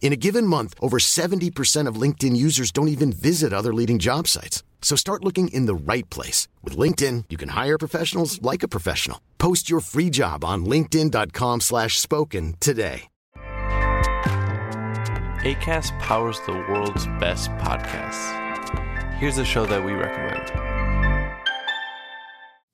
In a given month, over 70% of LinkedIn users don't even visit other leading job sites. So start looking in the right place. With LinkedIn, you can hire professionals like a professional. Post your free job on linkedin.com slash spoken today. ACAST powers the world's best podcasts. Here's a show that we recommend.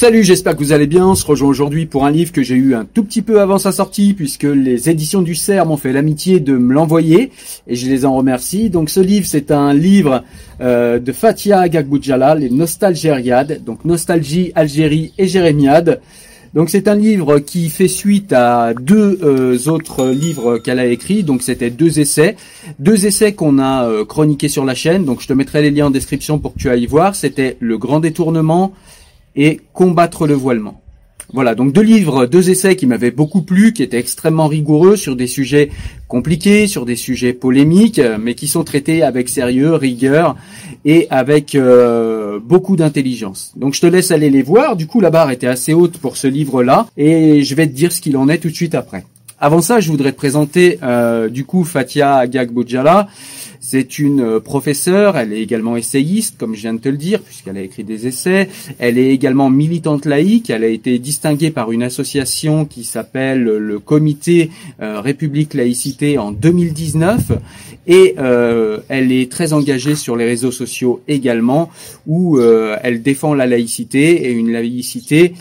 Salut, j'espère que vous allez bien. On se rejoint aujourd'hui pour un livre que j'ai eu un tout petit peu avant sa sortie puisque les éditions du CERF m'ont fait l'amitié de me l'envoyer et je les en remercie. Donc ce livre, c'est un livre euh, de Fatia Gagboudjala, les Nostalgériades, donc Nostalgie, Algérie et Jérémiade. Donc c'est un livre qui fait suite à deux euh, autres livres qu'elle a écrits. Donc c'était deux essais, deux essais qu'on a euh, chroniqués sur la chaîne. Donc je te mettrai les liens en description pour que tu ailles voir. C'était Le Grand Détournement et Combattre le voilement. Voilà, donc deux livres, deux essais qui m'avaient beaucoup plu, qui étaient extrêmement rigoureux sur des sujets compliqués, sur des sujets polémiques, mais qui sont traités avec sérieux, rigueur et avec euh, beaucoup d'intelligence. Donc je te laisse aller les voir. Du coup, la barre était assez haute pour ce livre-là et je vais te dire ce qu'il en est tout de suite après. Avant ça, je voudrais te présenter euh, du coup Fatia Gagboudjala. C'est une euh, professeure, elle est également essayiste, comme je viens de te le dire, puisqu'elle a écrit des essais. Elle est également militante laïque. Elle a été distinguée par une association qui s'appelle le Comité euh, République Laïcité en 2019. Et euh, elle est très engagée sur les réseaux sociaux également, où elle défend la laïcité et une laïcité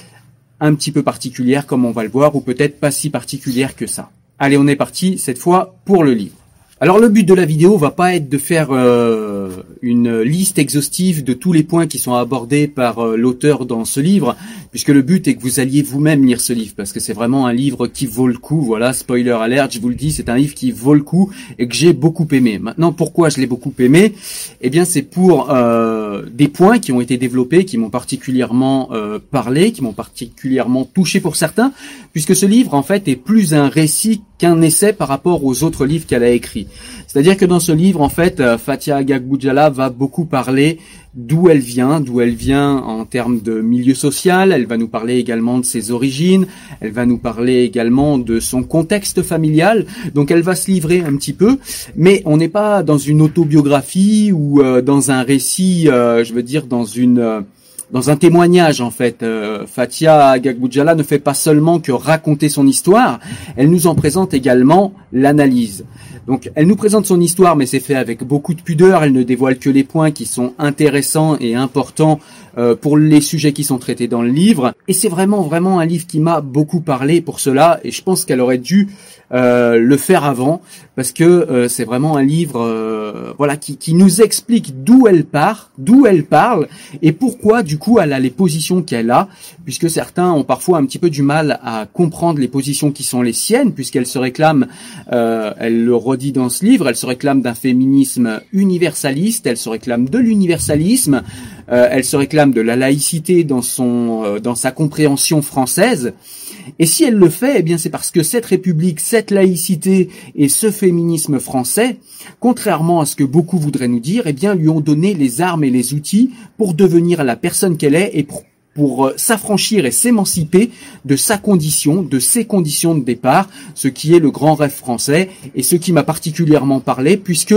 un petit peu particulière, comme on va le voir, ou peut-être pas si particulière que ça. Allez, on est parti cette fois pour le livre. Alors le but de la vidéo va pas être de faire euh, une liste exhaustive de tous les points qui sont abordés par euh, l'auteur dans ce livre, puisque le but est que vous alliez vous-même lire ce livre, parce que c'est vraiment un livre qui vaut le coup. Voilà, spoiler alert, je vous le dis, c'est un livre qui vaut le coup et que j'ai beaucoup aimé. Maintenant, pourquoi je l'ai beaucoup aimé? Eh bien, c'est pour euh, des points qui ont été développés, qui m'ont particulièrement parlé, qui m'ont particulièrement touché pour certains, puisque ce livre en fait est plus un récit qu'un essai par rapport aux autres livres qu'elle a écrits. C'est-à-dire que dans ce livre, en fait, euh, Fatia Gagboudjala va beaucoup parler d'où elle vient, d'où elle vient en termes de milieu social. Elle va nous parler également de ses origines. Elle va nous parler également de son contexte familial. Donc elle va se livrer un petit peu, mais on n'est pas dans une autobiographie ou euh, dans un récit, euh, je veux dire, dans une dans un témoignage en fait. Euh, Fatia Gagboudjala ne fait pas seulement que raconter son histoire, elle nous en présente également l'analyse. Donc elle nous présente son histoire, mais c'est fait avec beaucoup de pudeur. Elle ne dévoile que les points qui sont intéressants et importants euh, pour les sujets qui sont traités dans le livre. Et c'est vraiment vraiment un livre qui m'a beaucoup parlé pour cela. Et je pense qu'elle aurait dû euh, le faire avant, parce que c'est vraiment un livre euh, voilà, qui, qui nous explique d'où elle part, d'où elle parle, et pourquoi du coup elle a les positions qu'elle a, puisque certains ont parfois un petit peu du mal à comprendre les positions qui sont les siennes, puisqu'elle se réclame, euh, elle le redit dans ce livre, elle se réclame d'un féminisme universaliste, elle se réclame de l'universalisme, euh, elle se réclame de la laïcité dans son, euh, dans sa compréhension française. Et si elle le fait, eh bien c'est parce que cette république, cette laïcité et ce féminisme français, contrairement à ce que beaucoup voudraient nous dire, eh bien lui ont donné les armes et les outils pour devenir la personne qu'elle est et pour pour euh, s'affranchir et s'émanciper de sa condition, de ses conditions de départ, ce qui est le grand rêve français et ce qui m'a particulièrement parlé puisque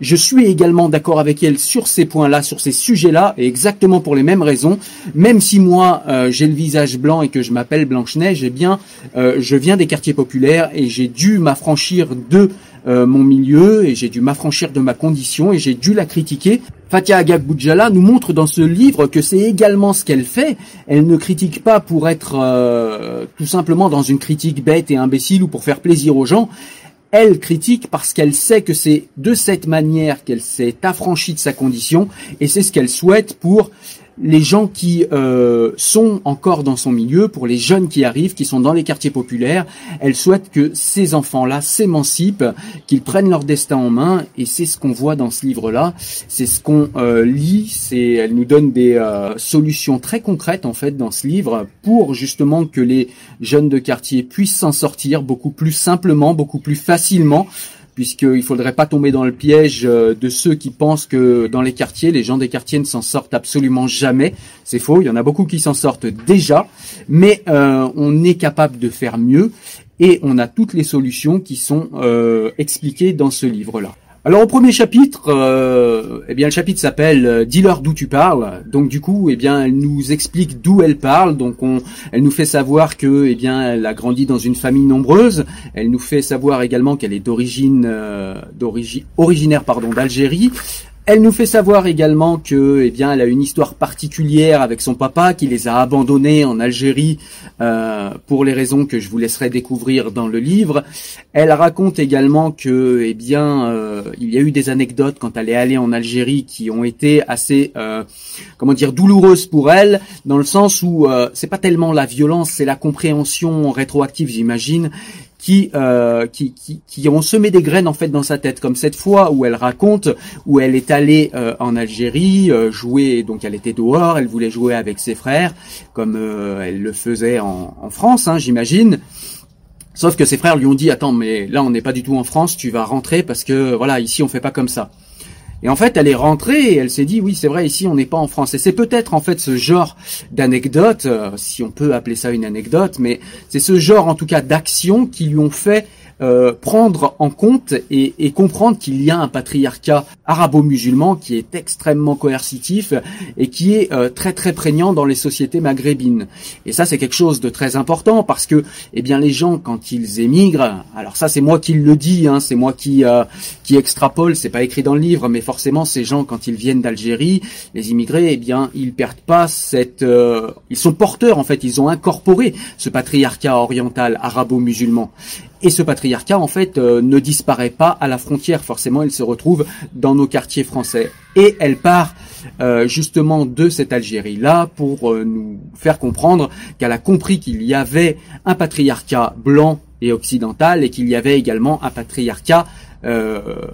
je suis également d'accord avec elle sur ces points-là, sur ces sujets-là et exactement pour les mêmes raisons. Même si moi euh, j'ai le visage blanc et que je m'appelle Blanche-Neige, eh bien euh, je viens des quartiers populaires et j'ai dû m'affranchir de mon milieu et j'ai dû m'affranchir de ma condition et j'ai dû la critiquer Fatia Agag nous montre dans ce livre que c'est également ce qu'elle fait. Elle ne critique pas pour être euh, tout simplement dans une critique bête et imbécile ou pour faire plaisir aux gens. Elle critique parce qu'elle sait que c'est de cette manière qu'elle s'est affranchie de sa condition et c'est ce qu'elle souhaite pour les gens qui euh, sont encore dans son milieu, pour les jeunes qui arrivent, qui sont dans les quartiers populaires, elle souhaite que ces enfants-là s'émancipent, qu'ils prennent leur destin en main, et c'est ce qu'on voit dans ce livre-là, c'est ce qu'on euh, lit, c'est, elle nous donne des euh, solutions très concrètes en fait dans ce livre pour justement que les jeunes de quartier puissent s'en sortir beaucoup plus simplement, beaucoup plus facilement puisqu'il faudrait pas tomber dans le piège euh, de ceux qui pensent que dans les quartiers, les gens des quartiers ne s'en sortent absolument jamais. C'est faux, il y en a beaucoup qui s'en sortent déjà, mais euh, on est capable de faire mieux et on a toutes les solutions qui sont euh, expliquées dans ce livre-là. Alors au premier chapitre, euh, eh bien le chapitre s'appelle euh, Dis-leur d'où tu parles. Donc du coup, eh bien elle nous explique d'où elle parle. Donc on, elle nous fait savoir que, eh bien, elle a grandi dans une famille nombreuse. Elle nous fait savoir également qu'elle est d'origine, euh, d'origine originaire pardon d'Algérie. Elle nous fait savoir également que, eh bien, elle a une histoire particulière avec son papa qui les a abandonnés en Algérie euh, pour les raisons que je vous laisserai découvrir dans le livre. Elle raconte également que, eh bien, euh, il y a eu des anecdotes quand elle est allée en Algérie qui ont été assez, euh, comment dire, douloureuses pour elle, dans le sens où c'est pas tellement la violence, c'est la compréhension rétroactive, j'imagine, euh, qui, qui, qui, ont semé des graines en fait dans sa tête, comme cette fois où elle raconte où elle est allée euh, en Algérie euh, jouer, donc elle était dehors, elle voulait jouer avec ses frères, comme elle le faisait en, France, hein, j'imagine. Sauf que ses frères lui ont dit attends mais là on n'est pas du tout en France, tu vas rentrer parce que voilà ici on fait pas comme ça. Et en fait, elle est rentrée et elle s'est dit, oui, c'est vrai, ici, on n'est pas en France. Et c'est peut-être, en fait, ce genre d'anecdote, euh, si on peut appeler ça une anecdote, mais c'est ce genre, en tout cas, d'action qui lui ont fait euh, prendre en compte et, et comprendre qu'il y a un patriarcat arabo-musulman qui est extrêmement coercitif et qui est euh, très très prégnant dans les sociétés maghrébines. Et ça c'est quelque chose de très important parce que eh bien les gens quand ils émigrent, alors ça c'est moi qui le dis, hein, c'est moi qui euh, qui extrapole, c'est pas écrit dans le livre, mais forcément ces gens quand ils viennent d'Algérie, les immigrés, eh bien ils perdent pas cette, ils sont porteurs en fait, ils ont incorporé ce patriarcat oriental arabo-musulman. Et ce patriarcat, en fait, euh, ne disparaît pas à la frontière. Forcément, il se retrouve dans nos quartiers français. Et elle part euh, justement de cette Algérie-là pour euh, nous faire comprendre qu'elle a compris qu'il y avait un patriarcat blanc et occidental et qu'il y avait également un patriarcat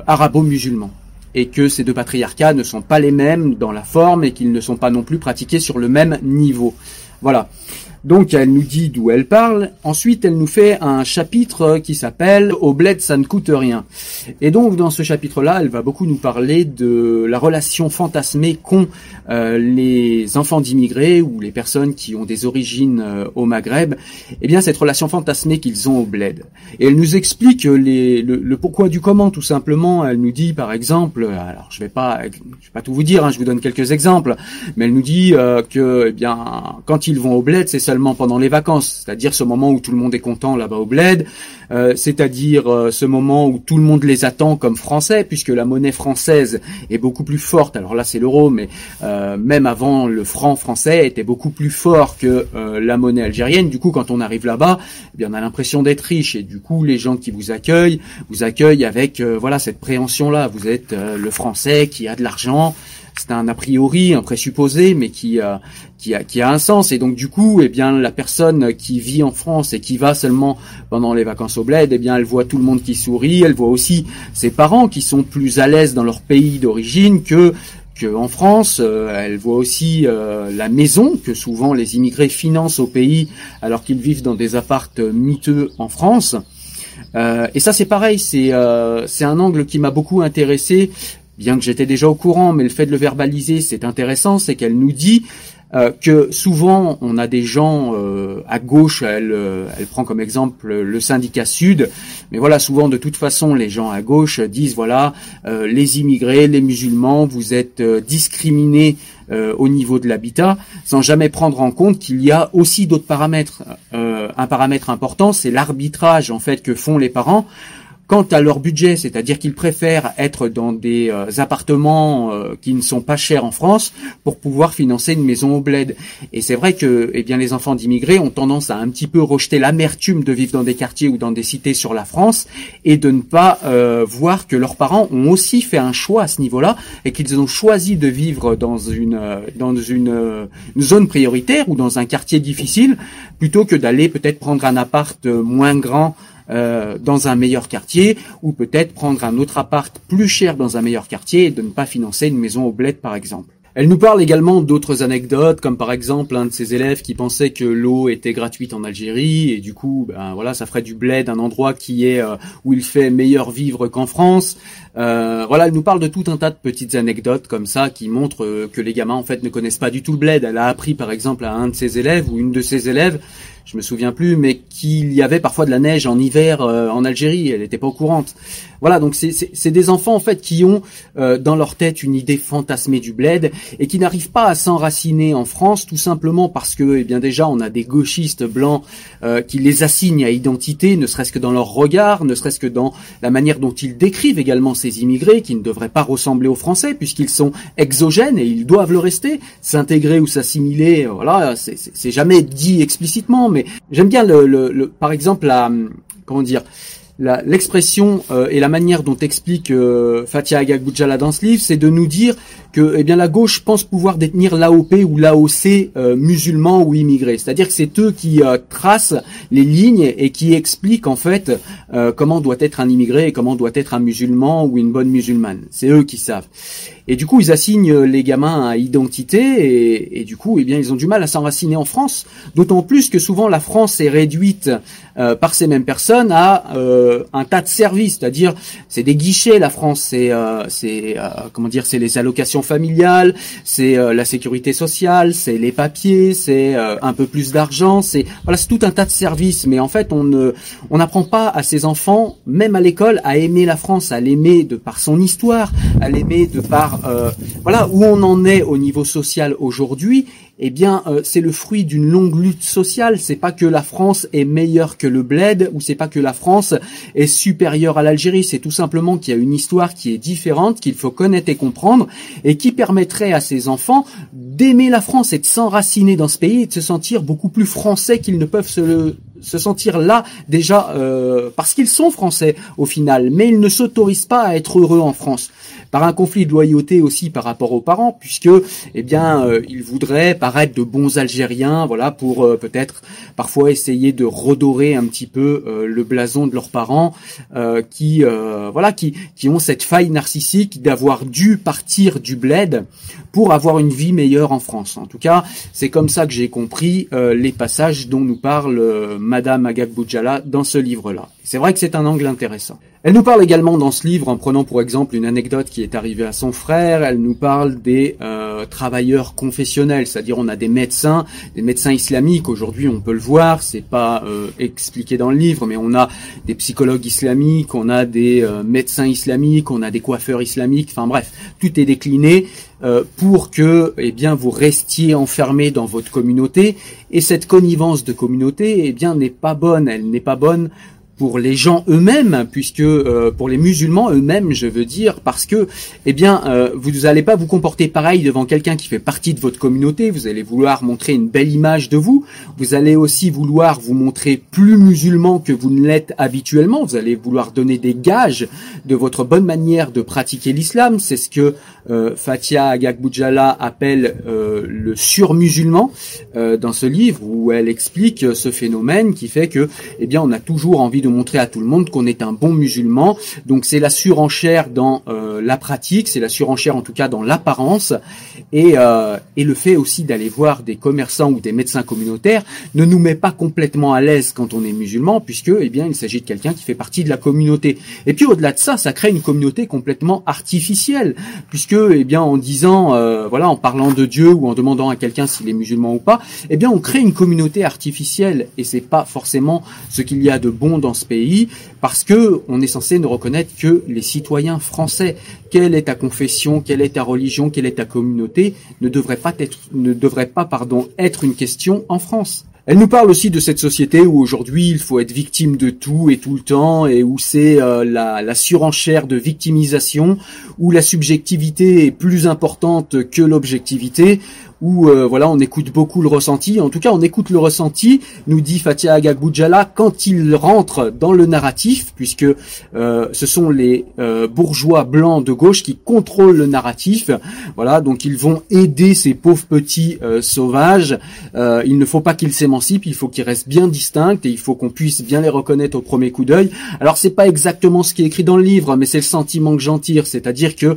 arabo-musulman et que ces deux patriarcats ne sont pas les mêmes dans la forme et qu'ils ne sont pas non plus pratiqués sur le même niveau. Voilà. Donc elle nous dit d'où elle parle. Ensuite, elle nous fait un chapitre qui s'appelle Au bled, ça ne coûte rien. Et donc dans ce chapitre-là, elle va beaucoup nous parler de la relation fantasmée qu'ont euh, les enfants d'immigrés ou les personnes qui ont des origines euh, au Maghreb. Eh bien, cette relation fantasmée qu'ils ont au bled. Et elle nous explique les, le, pourquoi du comment, tout simplement. Elle nous dit, par exemple, alors je vais pas, je vais pas tout vous dire, hein, je vous donne quelques exemples, mais elle nous dit euh, que, eh bien, quand ils vont au bled, c'est seulement pendant les vacances, c'est-à-dire ce moment où tout le monde est content là-bas au bled, euh, c'est-à-dire euh, ce moment où tout le monde les attend comme français, puisque la monnaie française est beaucoup plus forte. Alors là, c'est l'euro, mais euh, même avant, le franc français était beaucoup plus fort que la monnaie algérienne. Du coup, quand on arrive là-bas, eh bien, on a l'impression d'être riche, et du coup, les gens qui vous accueillent vous accueillent avec voilà cette préhension-là. Vous êtes le français qui a de l'argent c'est un a priori, un présupposé, mais qui, a, qui, a, qui a un sens. Et donc du coup, eh bien, la personne qui vit en France et qui va seulement pendant les vacances au bled, eh bien, elle voit tout le monde qui sourit. Elle voit aussi ses parents qui sont plus à l'aise dans leur pays d'origine que en France, euh, elle voit aussi euh, la maison que souvent les immigrés financent au pays alors qu'ils vivent dans des appartes miteux en France. Euh, et ça c'est pareil, c'est un angle qui m'a beaucoup intéressé bien que j'étais déjà au courant, mais le fait de le verbaliser, c'est intéressant, c'est qu'elle nous dit euh, que souvent on a des gens euh, à gauche, euh, elle prend comme exemple le syndicat Sud, mais voilà, souvent de toute façon les gens à gauche disent voilà, les immigrés, les musulmans, vous êtes discriminés au niveau de l'habitat, sans jamais prendre en compte qu'il y a aussi d'autres paramètres. un paramètre important, c'est l'arbitrage en fait que font les parents Quant à leur budget, c'est-à-dire qu'ils préfèrent être dans des euh, appartements euh, qui ne sont pas chers en France pour pouvoir financer une maison au bled. Et c'est vrai que eh bien, les enfants d'immigrés ont tendance à un petit peu rejeter l'amertume de vivre dans des quartiers ou dans des cités sur la France et de ne pas euh, voir que leurs parents ont aussi fait un choix à ce niveau-là et qu'ils ont choisi de vivre dans une, dans une, une zone prioritaire ou dans un quartier difficile plutôt que d'aller peut-être prendre un appart moins grand euh, dans un meilleur quartier ou peut-être prendre un autre appart plus cher dans un meilleur quartier et de ne pas financer une maison au bled par exemple. Elle nous parle également d'autres anecdotes, comme par exemple un de ses élèves qui pensait que l'eau était gratuite en Algérie et du coup, ben voilà, ça ferait du bled un endroit qui est euh, où il fait meilleur vivre qu'en France. Euh, voilà, elle nous parle de tout un tas de petites anecdotes comme ça qui montrent que les gamins en fait ne connaissent pas du tout le bled. Elle a appris par exemple à un de ses élèves ou une de ses élèves je me souviens plus, mais qu'il y avait parfois de la neige en hiver euh, en Algérie. Elle n'était pas au courant. Voilà, donc c'est des enfants en fait qui ont euh, dans leur tête une idée fantasmée du bled et qui n'arrivent pas à s'enraciner en France, tout simplement parce que, eh bien déjà, on a des gauchistes blancs euh, qui les assignent à identité, ne serait-ce que dans leur regard, ne serait-ce que dans la manière dont ils décrivent également ces immigrés qui ne devraient pas ressembler aux Français puisqu'ils sont exogènes et ils doivent le rester, s'intégrer ou s'assimiler. Voilà, c'est jamais dit explicitement, mais j'aime bien le, le, par exemple la comment dire l'expression euh, et la manière dont explique euh, Fatia Agagoudjala dans ce livre, c'est de nous dire que eh bien la gauche pense pouvoir détenir l'AOP ou l'AOC euh, musulmans ou immigrés. C'est-à-dire que c'est eux qui euh, tracent les lignes et qui expliquent en fait comment doit être un immigré et comment doit être un musulman ou une bonne musulmane. C'est eux qui savent. Et du coup, ils assignent les gamins à identité et, du coup, eh bien, ils ont du mal à s'enraciner en France. D'autant plus que souvent la France est réduite euh, par ces mêmes personnes à euh, un tas de services, c'est-à-dire c'est des guichets. La France, euh, c'est comment dire, c'est les allocations familiales, c'est la sécurité sociale, c'est les papiers, c'est un peu plus d'argent, c'est voilà, c'est tout un tas de services. Mais en fait, on ne on n'apprend pas à ces enfants, même à l'école, à aimer la France, à l'aimer de par son histoire, à l'aimer de par euh, voilà où on en est au niveau social aujourd'hui eh bien, euh, c'est le fruit d'une longue lutte sociale. C'est pas que la France est meilleure que le bled, ou c'est pas que la France est supérieure à l'Algérie. C'est tout simplement qu'il y a une histoire qui est différente, qu'il faut connaître et comprendre, et qui permettrait à ces enfants d'aimer la France et de s'enraciner dans ce pays et de se sentir beaucoup plus français qu'ils ne peuvent se, se sentir là déjà euh, parce qu'ils sont français au final, mais ils ne s'autorisent pas à être heureux en France par un conflit de loyauté aussi par rapport aux parents, puisque eh bien euh, ils voudraient paraître de bons Algériens, voilà pour euh, peut-être parfois essayer de redorer un petit peu euh, le blason de leurs parents, qui voilà qui qui ont cette faille narcissique d'avoir dû partir du bled pour avoir une vie meilleure en France. En tout cas, c'est comme ça que j'ai compris les passages dont nous parle Madame Agag Boudjala dans ce livre-là. C'est vrai que c'est un angle intéressant. Elle nous parle également dans ce livre, en prenant pour exemple une anecdote qui est arrivée à son frère, elle nous parle des, euh, euh, travailleurs confessionnels, c'est-à-dire on a des médecins, des médecins islamiques. Aujourd'hui, on peut le voir, c'est pas euh, expliqué dans le livre, mais on a des psychologues islamiques, on a des médecins islamiques, on a des coiffeurs islamiques. Enfin bref, tout est décliné pour que, eh bien, vous restiez enfermé dans votre communauté. Et cette connivence de communauté, eh bien, n'est pas bonne. Elle n'est pas bonne pour les gens eux-mêmes, puisque euh, pour les musulmans eux-mêmes, je veux dire, parce que, eh bien, euh, vous n'allez pas vous comporter pareil devant quelqu'un qui fait partie de votre communauté. Vous allez vouloir montrer une belle image de vous. Vous allez aussi vouloir vous montrer plus musulman que vous ne l'êtes habituellement. Vous allez vouloir donner des gages de votre bonne manière de pratiquer l'islam. C'est ce que euh, Fatia Agagboudjala appelle euh, le surmusulman euh, dans ce livre, où elle explique ce phénomène qui fait que, eh bien, on a toujours envie montrer à tout le monde qu'on est un bon musulman. Donc c'est la surenchère dans euh, la pratique, c'est la surenchère en tout cas dans l'apparence, et, euh, et le fait aussi d'aller voir des commerçants ou des médecins communautaires ne nous met pas complètement à l'aise quand on est musulman, puisque eh bien il s'agit de quelqu'un qui fait partie de la communauté. Et puis au-delà de ça, ça crée une communauté complètement artificielle, puisque eh bien en disant euh, voilà en parlant de Dieu ou en demandant à quelqu'un s'il est musulman ou pas, eh bien on crée une communauté artificielle et c'est pas forcément ce qu'il y a de bon dans pays parce que on est censé ne reconnaître que les citoyens français. Quelle est ta confession, quelle est ta religion, quelle est ta communauté ne devrait pas être, ne devrait pas, pardon, être une question en France. Elle nous parle aussi de cette société où aujourd'hui il faut être victime de tout et tout le temps et où c'est euh, la, la, surenchère de victimisation, où la subjectivité est plus importante que l'objectivité, où euh, voilà, on écoute beaucoup le ressenti. En tout cas, on écoute le ressenti, nous dit Fatia Agagboudjala, quand il rentre dans le narratif, puisque euh, ce sont les euh, bourgeois blancs de gauche qui contrôlent le narratif. Voilà, donc ils vont aider ces pauvres petits sauvages. il ne faut pas qu'ils s'émancipent, il faut qu'ils restent bien distincts et il faut qu'on puisse bien les reconnaître au premier coup d'œil. Alors c'est pas exactement ce qui est écrit dans le livre, mais c'est le sentiment que j'en tire, c'est-à-dire que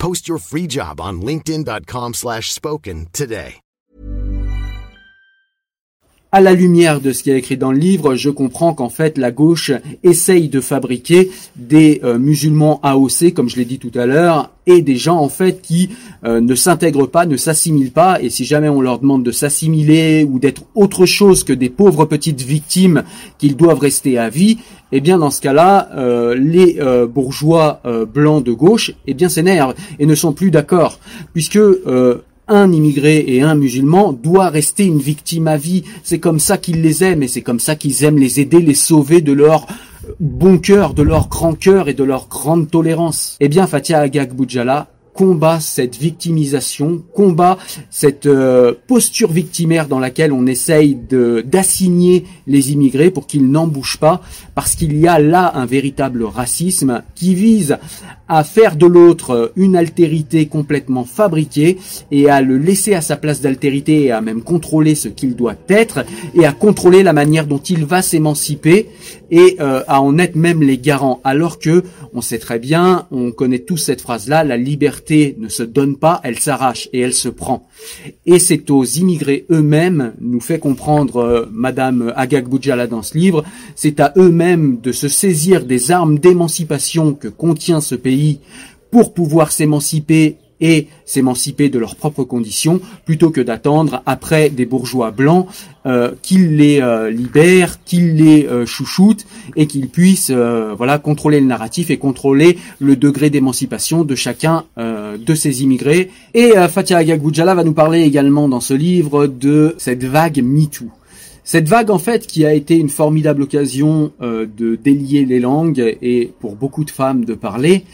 Post your free job on linkedin.com slash spoken today. À la lumière de ce qui est écrit dans le livre, je comprends qu'en fait la gauche essaye de fabriquer des euh, musulmans AOC, comme je l'ai dit tout à l'heure, et des gens en fait qui euh, ne s'intègrent pas, ne s'assimilent pas, et si jamais on leur demande de s'assimiler ou d'être autre chose que des pauvres petites victimes qu'ils doivent rester à vie, eh bien dans ce cas-là, euh, les euh, bourgeois blancs de gauche, eh bien s'énervent et ne sont plus d'accord, puisque un immigré et un musulman doit rester une victime à vie. C'est comme ça qu'ils les aiment et c'est comme ça qu'ils aiment les aider, les sauver de leur bon cœur, de leur grand cœur et de leur grande tolérance. Eh bien, Fatia Agag Boudjala combat cette victimisation, combat cette euh, posture victimaire dans laquelle on essaye d'assigner les immigrés pour qu'ils n'en bougent pas, parce qu'il y a là un véritable racisme qui vise à faire de l'autre une altérité complètement fabriquée et à le laisser à sa place d'altérité et à même contrôler ce qu'il doit être et à contrôler la manière dont il va s'émanciper et euh, à en être même les garants. Alors que on sait très bien, on connaît tous cette phrase-là, la liberté ne se donne pas, elle s'arrache et elle se prend. Et c'est aux immigrés eux-mêmes, nous fait comprendre euh, Madame Agag Boudjala dans ce livre, c'est à eux-mêmes de se saisir des armes d'émancipation que contient ce pays pour pouvoir s'émanciper et s'émanciper de leurs propres conditions plutôt que d'attendre après des bourgeois blancs euh, qu'ils les euh, libèrent, qu'ils les euh, chouchoutent et qu'ils puissent voilà contrôler le narratif et contrôler le degré d'émancipation de chacun de ces immigrés. Et Fatia Agagoudjala va nous parler également dans ce livre de cette vague MeToo. Cette vague, en fait, qui a été une formidable occasion de délier les langues et pour beaucoup de femmes de parler,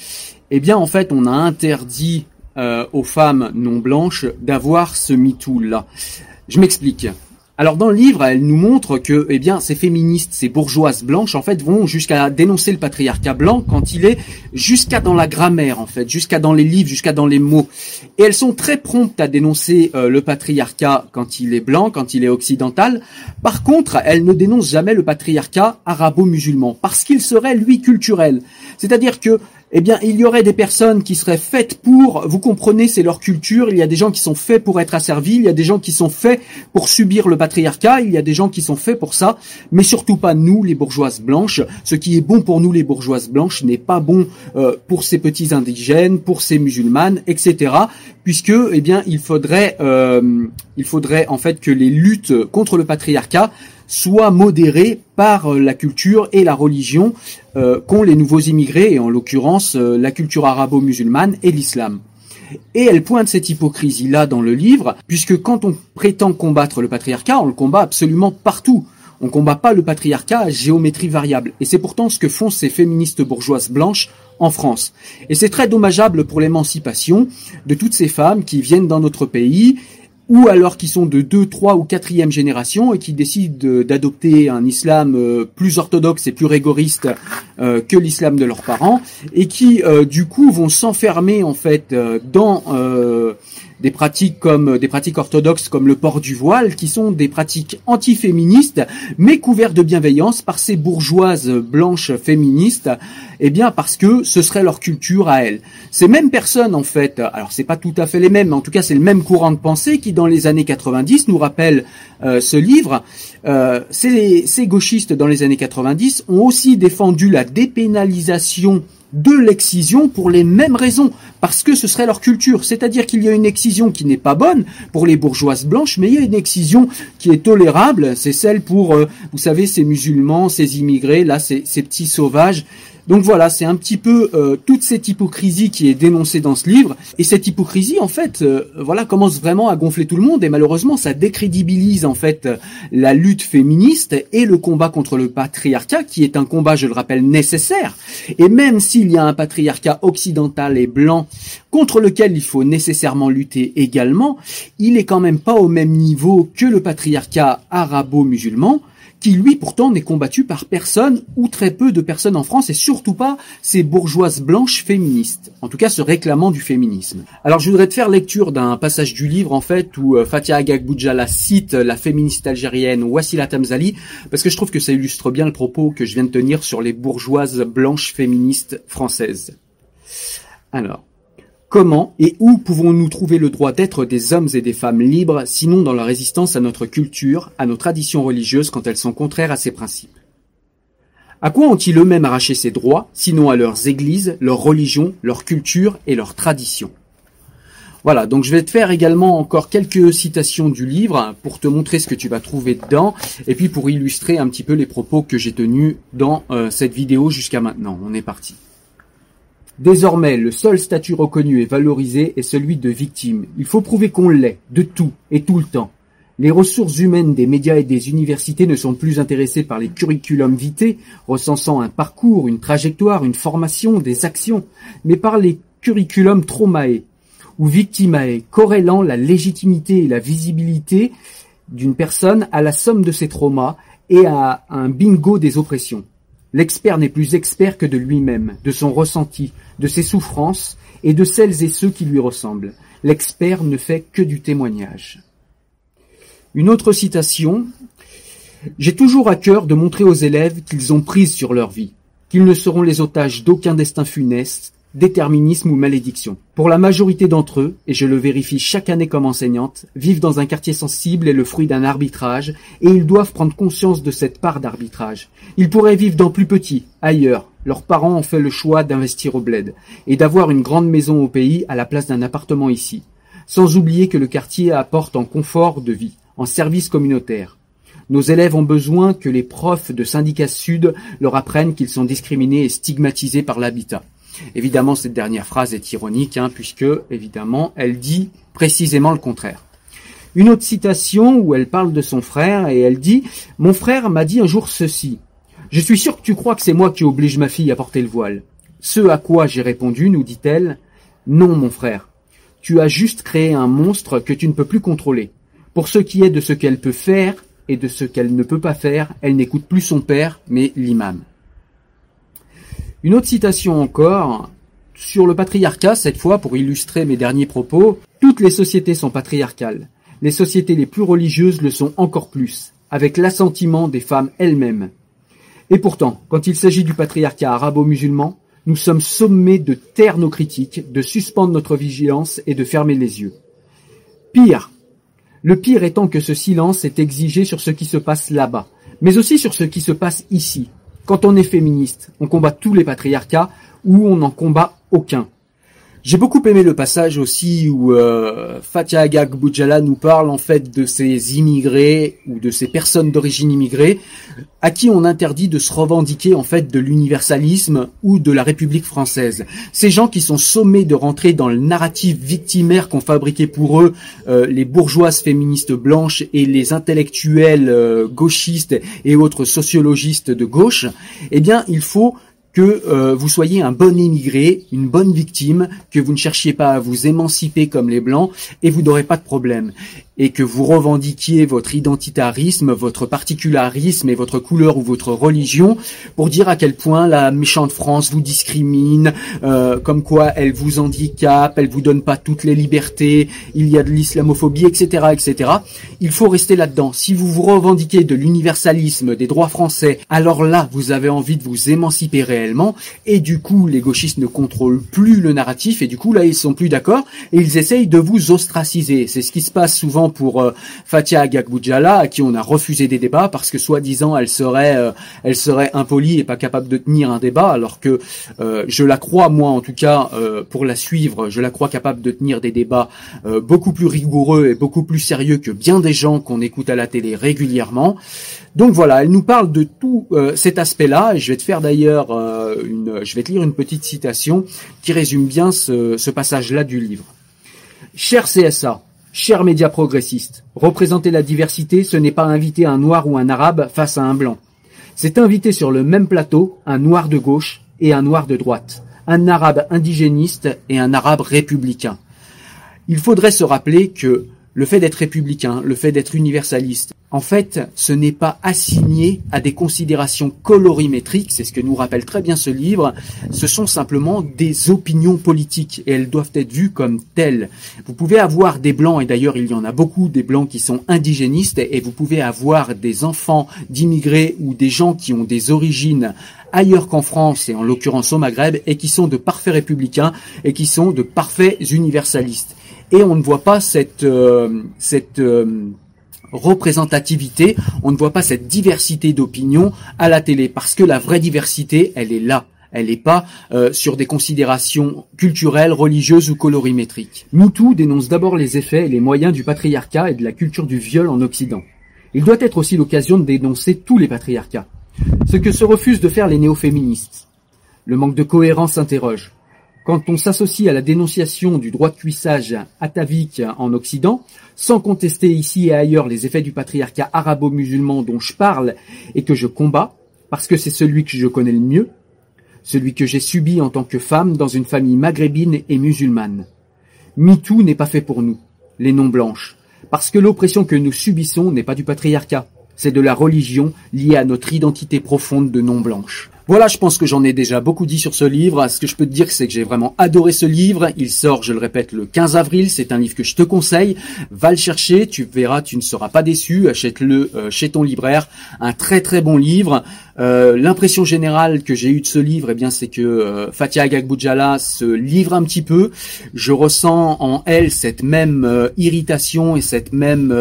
eh bien, en fait, on a interdit euh, aux femmes non blanches d'avoir ce MeToo-là. Je m'explique. Alors dans le livre, elle nous montre que eh bien ces féministes, ces bourgeoises blanches en fait vont jusqu'à dénoncer le patriarcat blanc quand il est jusqu'à dans la grammaire en fait, jusqu'à dans les livres, jusqu'à dans les mots. Et elles sont très promptes à dénoncer euh, le patriarcat quand il est blanc, quand il est occidental. Par contre, elles ne dénoncent jamais le patriarcat arabo-musulman parce qu'il serait lui culturel. C'est-à-dire que eh bien, il y aurait des personnes qui seraient faites pour, vous comprenez, c'est leur culture, il y a des gens qui sont faits pour être asservis, il y a des gens qui sont faits pour subir le patriarcat, il y a des gens qui sont faits pour ça, mais surtout pas nous, les bourgeoises blanches. Ce qui est bon pour nous, les bourgeoises blanches, n'est pas bon euh, pour ces petits indigènes, pour ces musulmanes, etc. Puisque, eh bien, il faudrait, euh, il faudrait en fait que les luttes contre le patriarcat soit modérée par euh, la culture et la religion euh, qu'ont les nouveaux immigrés, et en l'occurrence euh, la culture arabo-musulmane et l'islam. Et elle pointe cette hypocrisie-là dans le livre, puisque quand on prétend combattre le patriarcat, on le combat absolument partout. On combat pas le patriarcat à géométrie variable. Et c'est pourtant ce que font ces féministes bourgeoises blanches en France. Et c'est très dommageable pour l'émancipation de toutes ces femmes qui viennent dans notre pays ou alors qui sont de deux, trois ou quatrième génération et qui décident d'adopter un islam euh, plus orthodoxe et plus rigoriste euh, que l'islam de leurs parents et qui euh, du coup vont s'enfermer en fait dans des pratiques comme des pratiques orthodoxes comme le port du voile, qui sont des pratiques antiféministes, mais couvertes de bienveillance par ces bourgeoises blanches féministes, eh bien parce que ce serait leur culture à elles. Ces mêmes personnes, en fait, alors c'est pas tout à fait les mêmes, mais en tout cas c'est le même courant de pensée qui, dans les années 90, nous rappelle euh, ce livre. Euh, ces, gauchistes dans les années 90 ont aussi défendu la dépénalisation de l'excision pour les mêmes raisons, parce que ce serait leur culture. C'est-à-dire qu'il y a une excision qui n'est pas bonne pour les bourgeoises blanches, mais il y a une excision qui est tolérable, c'est celle pour, euh, vous savez, ces musulmans, ces immigrés, là, ces petits sauvages donc voilà, c'est un petit peu euh, toute cette hypocrisie qui est dénoncée dans ce livre. Et cette hypocrisie, en fait, euh, voilà, commence vraiment à gonfler tout le monde. Et malheureusement, ça décrédibilise en fait la lutte féministe et le combat contre le patriarcat, qui est un combat, je le rappelle, nécessaire. Et même s'il y a un patriarcat occidental et blanc contre lequel il faut nécessairement lutter également, il est quand même pas au même niveau que le patriarcat arabo-musulman qui lui pourtant n'est combattu par personne ou très peu de personnes en France et surtout pas ces bourgeoises blanches féministes, en tout cas se réclamant du féminisme. Alors je voudrais te faire lecture d'un passage du livre en fait où euh, Fatia Agagboudjala cite la féministe algérienne Wassila Tamzali parce que je trouve que ça illustre bien le propos que je viens de tenir sur les bourgeoises blanches féministes françaises. Alors, Comment et où pouvons-nous trouver le droit d'être des hommes et des femmes libres, sinon dans la résistance à notre culture, à nos traditions religieuses quand elles sont contraires à ces principes? À quoi ont-ils eux-mêmes arraché ces droits, sinon à leurs églises, leur religion, leur culture et leurs traditions? Voilà, donc je vais te faire également encore quelques citations du livre pour te montrer ce que tu vas trouver dedans et puis pour illustrer un petit peu les propos que j'ai tenus dans euh, cette vidéo jusqu'à maintenant. On est parti. Désormais, le seul statut reconnu et valorisé est celui de victime. Il faut prouver qu'on l'est, de tout et tout le temps. Les ressources humaines des médias et des universités ne sont plus intéressées par les curriculums vitae, recensant un parcours, une trajectoire, une formation, des actions, mais par les curriculums traumae ou victimae, corrélant la légitimité et la visibilité d'une personne à la somme de ses traumas et à un bingo des oppressions. L'expert n'est plus expert que de lui-même, de son ressenti, de ses souffrances et de celles et ceux qui lui ressemblent. L'expert ne fait que du témoignage. Une autre citation. J'ai toujours à cœur de montrer aux élèves qu'ils ont prise sur leur vie, qu'ils ne seront les otages d'aucun destin funeste, déterminisme ou malédiction. Pour la majorité d'entre eux, et je le vérifie chaque année comme enseignante, vivent dans un quartier sensible et le fruit d'un arbitrage, et ils doivent prendre conscience de cette part d'arbitrage. Ils pourraient vivre dans plus petit, ailleurs, leurs parents ont fait le choix d'investir au bled et d'avoir une grande maison au pays à la place d'un appartement ici. Sans oublier que le quartier apporte en confort de vie, en service communautaire. Nos élèves ont besoin que les profs de syndicats sud leur apprennent qu'ils sont discriminés et stigmatisés par l'habitat. Évidemment, cette dernière phrase est ironique, hein, puisque, évidemment, elle dit précisément le contraire. Une autre citation où elle parle de son frère et elle dit Mon frère m'a dit un jour ceci. Je suis sûr que tu crois que c'est moi qui oblige ma fille à porter le voile. Ce à quoi j'ai répondu, nous dit-elle, Non, mon frère. Tu as juste créé un monstre que tu ne peux plus contrôler. Pour ce qui est de ce qu'elle peut faire et de ce qu'elle ne peut pas faire, elle n'écoute plus son père, mais l'imam. Une autre citation encore, sur le patriarcat, cette fois pour illustrer mes derniers propos, toutes les sociétés sont patriarcales. Les sociétés les plus religieuses le sont encore plus, avec l'assentiment des femmes elles-mêmes. Et pourtant, quand il s'agit du patriarcat arabo-musulman, nous sommes sommés de taire nos critiques, de suspendre notre vigilance et de fermer les yeux. Pire, le pire étant que ce silence est exigé sur ce qui se passe là-bas, mais aussi sur ce qui se passe ici. Quand on est féministe, on combat tous les patriarcats ou on n'en combat aucun. J'ai beaucoup aimé le passage aussi où euh, Fatia Agag Boudjala nous parle en fait de ces immigrés ou de ces personnes d'origine immigrée à qui on interdit de se revendiquer en fait de l'universalisme ou de la République française. Ces gens qui sont sommés de rentrer dans le narratif victimaire qu'ont fabriqué pour eux euh, les bourgeoises féministes blanches et les intellectuels euh, gauchistes et autres sociologistes de gauche, eh bien il faut que euh, vous soyez un bon immigré, une bonne victime, que vous ne cherchiez pas à vous émanciper comme les blancs et vous n'aurez pas de problème et que vous revendiquiez votre identitarisme, votre particularisme et votre couleur ou votre religion pour dire à quel point la méchante France vous discrimine, euh, comme quoi elle vous handicape, elle vous donne pas toutes les libertés, il y a de l'islamophobie, etc., etc. Il faut rester là-dedans. Si vous vous revendiquez de l'universalisme des droits français, alors là, vous avez envie de vous émanciper réellement et du coup, les gauchistes ne contrôlent plus le narratif et du coup, là, ils sont plus d'accord et ils essayent de vous ostraciser. C'est ce qui se passe souvent pour euh, Fatia Agagboudjala, à qui on a refusé des débats parce que soi-disant elle serait, euh, elle serait impolie et pas capable de tenir un débat, alors que euh, je la crois moi en tout cas pour la suivre, je la crois capable de tenir des débats beaucoup plus rigoureux et beaucoup plus sérieux que bien des gens qu'on écoute à la télé régulièrement. Donc voilà, elle nous parle de tout cet aspect-là. Et je vais te faire d'ailleurs une, je vais te lire une petite citation qui résume bien ce, ce passage-là du livre. Cher CSA, Chers médias progressistes, représenter la diversité, ce n'est pas inviter un noir ou un arabe face à un blanc. C'est inviter sur le même plateau un noir de gauche et un noir de droite, un arabe indigéniste et un arabe républicain. Il faudrait se rappeler que le fait d'être républicain, le fait d'être universaliste, en fait, ce n'est pas assigné à des considérations colorimétriques, c'est ce que nous rappelle très bien ce livre, ce sont simplement des opinions politiques et elles doivent être vues comme telles. Vous pouvez avoir des blancs, et d'ailleurs il y en a beaucoup, des blancs qui sont indigénistes, et vous pouvez avoir des enfants d'immigrés ou des gens qui ont des origines ailleurs qu'en France et en l'occurrence au Maghreb et qui sont de parfaits républicains et qui sont de parfaits universalistes et on ne voit pas cette, euh, euh, représentativité, on ne voit pas cette diversité d'opinions à la télé, parce que la vraie diversité, elle est là. Elle n'est pas euh, sur des considérations culturelles, religieuses ou colorimétriques. MeToo dénonce d'abord les effets et les moyens du patriarcat et de la culture du viol en Occident. Il doit être aussi l'occasion de dénoncer tous les patriarcats. Ce que se refusent de faire les néo-féministes. Le manque de cohérence s'interroge. Quand on s'associe à la dénonciation du droit de cuissage atavique en Occident, sans contester ici et ailleurs les effets du patriarcat arabo-musulman dont je parle et que je combats, parce que c'est celui que je connais le mieux, celui que j'ai subi en tant que femme dans une famille maghrébine et musulmane. MeToo n'est pas fait pour nous, les non-blanches, parce que l'oppression que nous subissons n'est pas du patriarcat, c'est de la religion liée à notre identité profonde de non-blanche. Voilà, je pense que j'en ai déjà beaucoup dit sur ce livre. Ce que je peux te dire, c'est que j'ai vraiment adoré ce livre. Il sort, je le répète, le 15 avril. C'est un livre que je te conseille. Va le chercher, tu verras, tu ne seras pas déçu. Achète-le euh, chez ton libraire. Un très très bon livre. Euh, l'impression générale que j'ai eue de ce livre, eh bien, c'est que euh, Fatia Agagboudjala se livre un petit peu. Je ressens en elle cette même irritation et cette même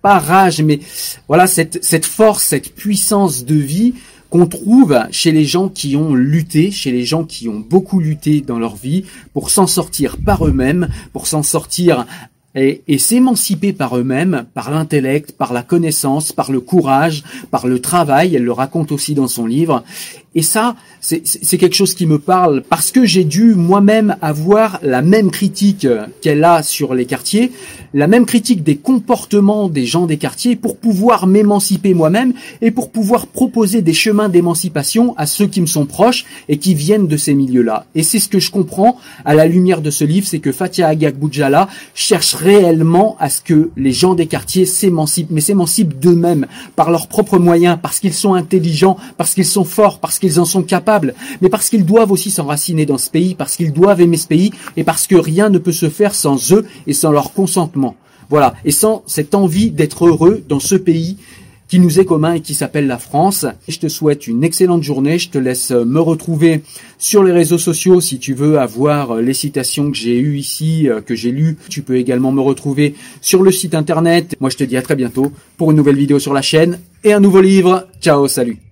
pas rage, mais voilà cette, cette force, cette puissance de vie qu'on trouve chez les gens qui ont lutté, chez les gens qui ont beaucoup lutté dans leur vie pour s'en sortir par eux-mêmes, pour s'en sortir et, s'émanciper par eux-mêmes, par l'intellect, par la connaissance, par le courage, par le travail. Elle le raconte aussi dans son livre. Et ça, c'est quelque chose qui me parle parce que j'ai dû moi-même avoir la même critique qu'elle a sur les quartiers, la même critique des comportements des gens des quartiers pour pouvoir m'émanciper moi-même et pour pouvoir proposer des chemins d'émancipation à ceux qui me sont proches et qui viennent de ces milieux-là. Et c'est ce que je comprends à la lumière de ce livre, c'est que Fatia Agag Boudjala cherche réellement à ce que les gens des quartiers s'émancipent, mais s'émancipent d'eux-mêmes par leurs propres moyens, parce qu'ils sont intelligents, parce qu'ils sont forts, parce qu'ils en sont capables, mais parce qu'ils doivent aussi s'enraciner dans ce pays, parce qu'ils doivent aimer ce pays, et parce que rien ne peut se faire sans eux et sans leur consentement. Voilà, et sans cette envie d'être heureux dans ce pays qui nous est commun et qui s'appelle la France. Je te souhaite une excellente journée. Je te laisse me retrouver sur les réseaux sociaux si tu veux avoir les citations que j'ai eues ici, euh, que j'ai lues. Tu peux également me retrouver sur le site internet. Moi, je te dis à très bientôt pour une nouvelle vidéo sur la chaîne et un nouveau livre. Ciao, salut.